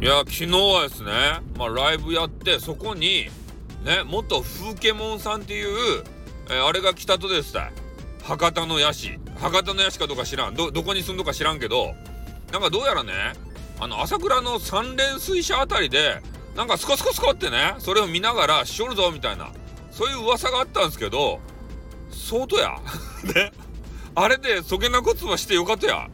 いや昨日はですねまあライブやってそこにね元風ケモンさんっていう、えー、あれが来たとですた博多のヤシ。博多のヤシかどうか知らん。どどこに住んどか知らんけどなんかどうやらねあの朝倉の三連水車あたりでなんかスコスコスコってねそれを見ながらしおるぞみたいなそういう噂があったんですけど相当や。ね。あれでそげなこつばしてよかったや。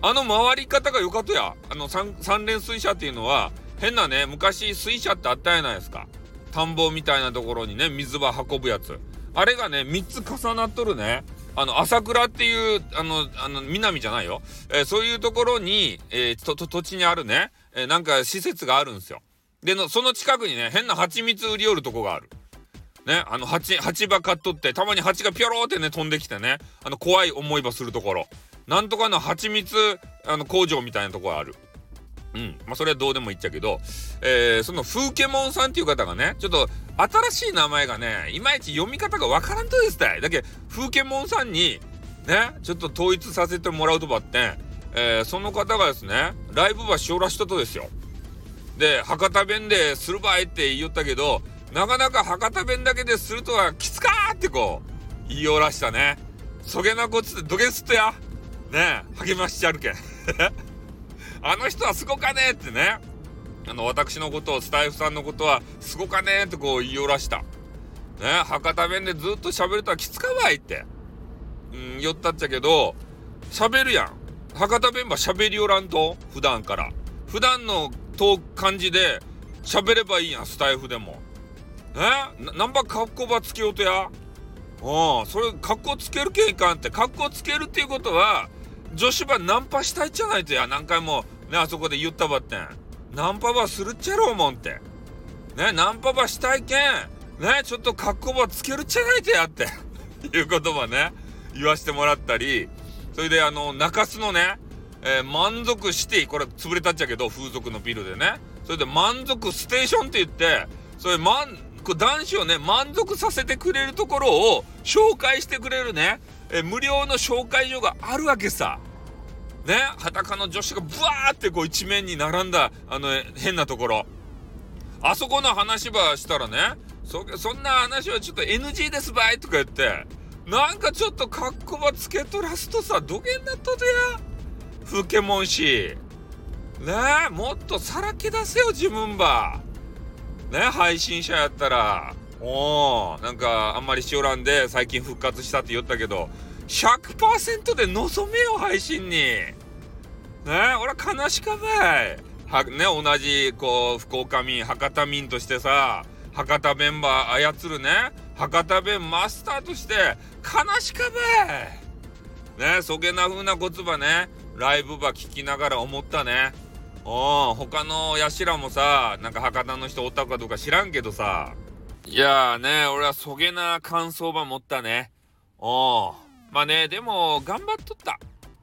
あの回り方が良かったや。あの三連水車っていうのは、変なね、昔水車ってあったやないですか。田んぼみたいなところにね、水場運ぶやつ。あれがね、3つ重なっとるね。あの、朝倉っていう、あの、あの、南じゃないよ。えー、そういうところに、えー、と、と、土地にあるね、えー、なんか施設があるんですよ。での、その近くにね、変な蜂蜜売り寄るとこがある。ね、あの、蜂、蜂場買っとって、たまに蜂がピョローってね、飛んできてね、あの、怖い思い場するところ。なんとかの蜂蜜あの工場みたいなとこある。うん。まあ、それはどうでもいいっちゃけど、えー、その風ケモンさんっていう方がね、ちょっと新しい名前がね、いまいち読み方がわからんとですたい。だけ風ケモンさんに、ね、ちょっと統一させてもらうとばって、えー、その方がですね、ライブ場しおらしたとですよ。で、博多弁でするばいって言ったけど、なかなか博多弁だけでするとはきつかーってこう、言いおらしたね。そげなこつってどげすっとや。ね励ましちゃるけん。あの人はすごかねえってね。あの私のことをスタイフさんのことはすごかねえってこう言いおらした。ね博多弁でずっと喋るとはきつかわいって。うん言ったっちゃけど喋るやん。博多弁ば喋りおらんと普段から。普段のと感じで喋ればいいやんスタイフでも。ねなんば格好ばつけようとや。うんそれ格好つけるけんいかんって。格好つけるっていうことは女子ばナンパしたいじゃないとや何回もねあそこで言ったばってん。ナンパばするっちゃろうもんって。ねナンパばしたいけん。ねちょっと格好ばつけるっちゃないとやって。いう言葉ね。言わしてもらったり。それであの中洲のね、えー、満足シティこれ潰れたっちゃけど風俗のビルでね。それで満足ステーションって言ってそれ満男子をね満足させてくれるところを紹介してくれるね。え無料の紹介所があるわけさ。ね裸の女子がブワーってこう一面に並んだあの変なところ。あそこの話ばしたらねそんな話はちょっと NG ですばいとか言ってなんかちょっと格好ばつけとらすとさどげんなっとでや風ケモン氏ねえもっとさらけ出せよ自分ば。ね配信者やったら。おーなんかあんまりしおらんで最近復活したって言ったけど100%で望めよ配信に。ね俺は悲しかばい。はね同じこう福岡民博多民としてさ博多メンバー操るね博多弁マスターとして悲しかばい。ねそげな風な言葉ねライブば聞きながら思ったね。お他のやしらもさなんか博多の人おったかどうか知らんけどさ。いやーね、俺はそげな感想ば持ったね。おまあね、でも、頑張っとった。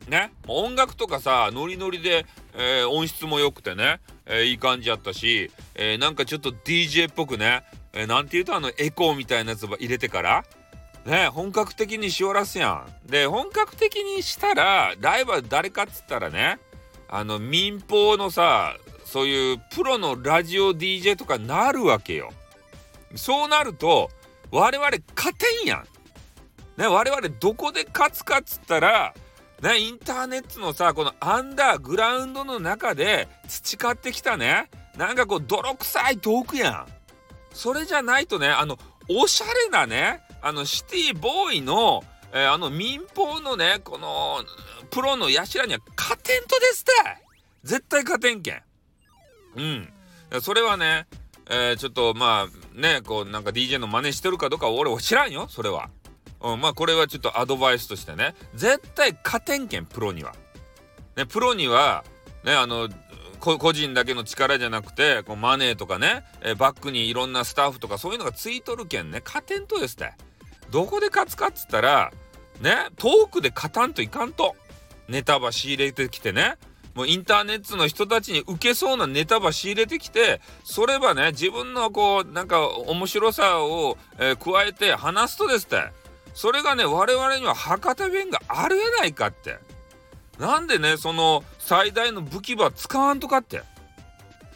ね。音楽とかさ、ノリノリで、えー、音質も良くてね、えー、いい感じやったし、えー、なんかちょっと DJ っぽくね、えなんて言うとあのエコーみたいなやつば入れてから、ね、本格的にしおらすやん。で、本格的にしたら、ライバル誰かっつったらね、あの民放のさ、そういうプロのラジオ DJ とかなるわけよ。そうなると我々勝てんやん。ね、我々どこで勝つかっつったら、ね、インターネットのさ、このアンダーグラウンドの中で培ってきたね、なんかこう泥臭いトークやん。それじゃないとね、あの、おしゃれなね、あのシティボーイの、えー、あの民放のね、このプロのやしらには勝てんとですって絶対勝てんけん。うん。それはね、えー、ちょっとまあねこうなんか DJ の真似してるかどうか俺は知らんよそれは。うん、まあこれはちょっとアドバイスとしてね。絶対勝てんけんプロには。ねプロにはねあの個人だけの力じゃなくてこうマネーとかね、え、バックにいろんなスタッフとかそういうのがついとるけんね。勝てんとですって。どこで勝つかっつったらねトークで勝たんといかんと。ネタば仕入れてきてね。もうインターネットの人たちに受けそうなネタば仕入れてきて、そればね、自分のこう、なんか面白さを、えー、加えて話すとですって、それがね、我々には博多弁があるやないかって。なんでね、その最大の武器ば使わんとかって。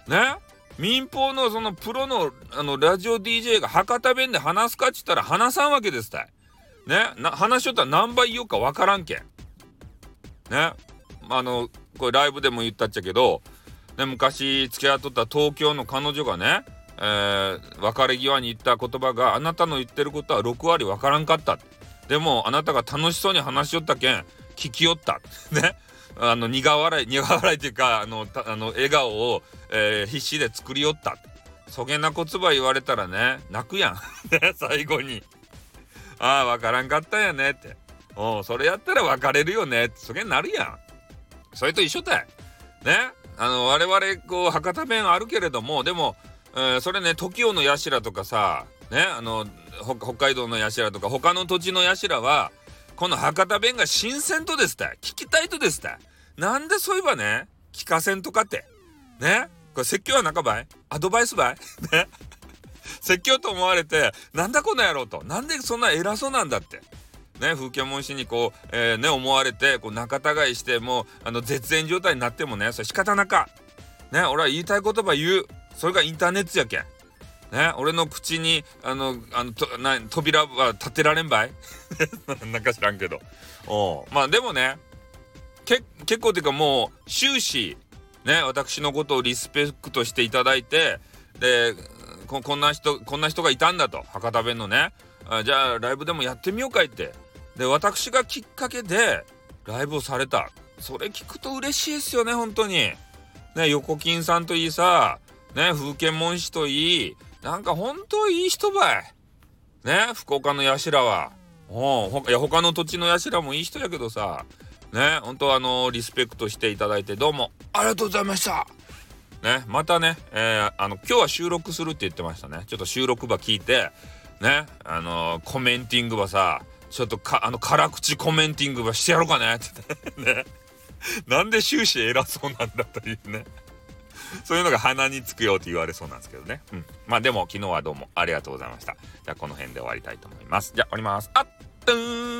ね？民放のそのプロのあのラジオ DJ が博多弁で話すかっつったら話さんわけですたい。ね？な話しとったら何倍言おうかわからんけん。ね？あのこれライブでも言ったっちゃけど、ね、昔付き合っとった東京の彼女がね、えー、別れ際に言った言葉があなたの言ってることは6割わからんかった。でもあなたが楽しそうに話しよったけん聞きよった。ね。あの苦笑い苦笑いっていうかあのあの笑顔を、えー、必死で作りよった。そげな言葉言われたらね泣くやん。最後に。ああ分からんかったんやねって。おそれやったら別れるよね。ってそげになるやん。それと一緒だよ。ね。あの我々こう博多弁あるけれどもでも、えー、それね TOKIO の社とかさねあの北海道の社とか他の土地の社はこの博多弁が新鮮とですって聞きたいとですって。なんでそういえばね聞かせんとかって。ねこれ説教は半ばい？アドバイスばい？ね。説教と思われてなんだこの野郎と。なんでそんな偉そうなんだって。ね風景文士にこう、えー、ね思われてこう仲違いしてもうあの絶縁状態になってもねそれ仕方なか。ね俺は言いたい言葉言う。それがインターネットやけん。ね、俺の口にあのあのとな扉は立てられんばい？なんか知らんけど。おまあでもねけ結構っていうかもう終始ね？私のことをリスペクトしていただいてでここんな人こんな人がいたんだと。博多弁のね。あじゃあライブでもやってみようかいって。で私がきっかけでライブをされた。それ聞くと嬉しいですよね本当に。ね？横金さんといいさね風景文士といいなんか本当いい人ばい。ね、福岡の社は。ほいや他の土地の社もいい人やけどさ、ね、本当あのリスペクトしていただいてどうもありがとうございました。ね、またね、えー、あの今日は収録するって言ってましたね。ちょっと収録場聞いて、ね、あのー、コメンティングばさ、ちょっとか、あの、辛口コメンティングばしてやろうかねって ね。なんで終始偉そうなんだというね。そういうのが鼻につくよって言われそうなんですけどね。うん。まあでも昨日はどうもありがとうございました。じゃあこの辺で終わりたいと思います。じゃあ終わります。あっとーん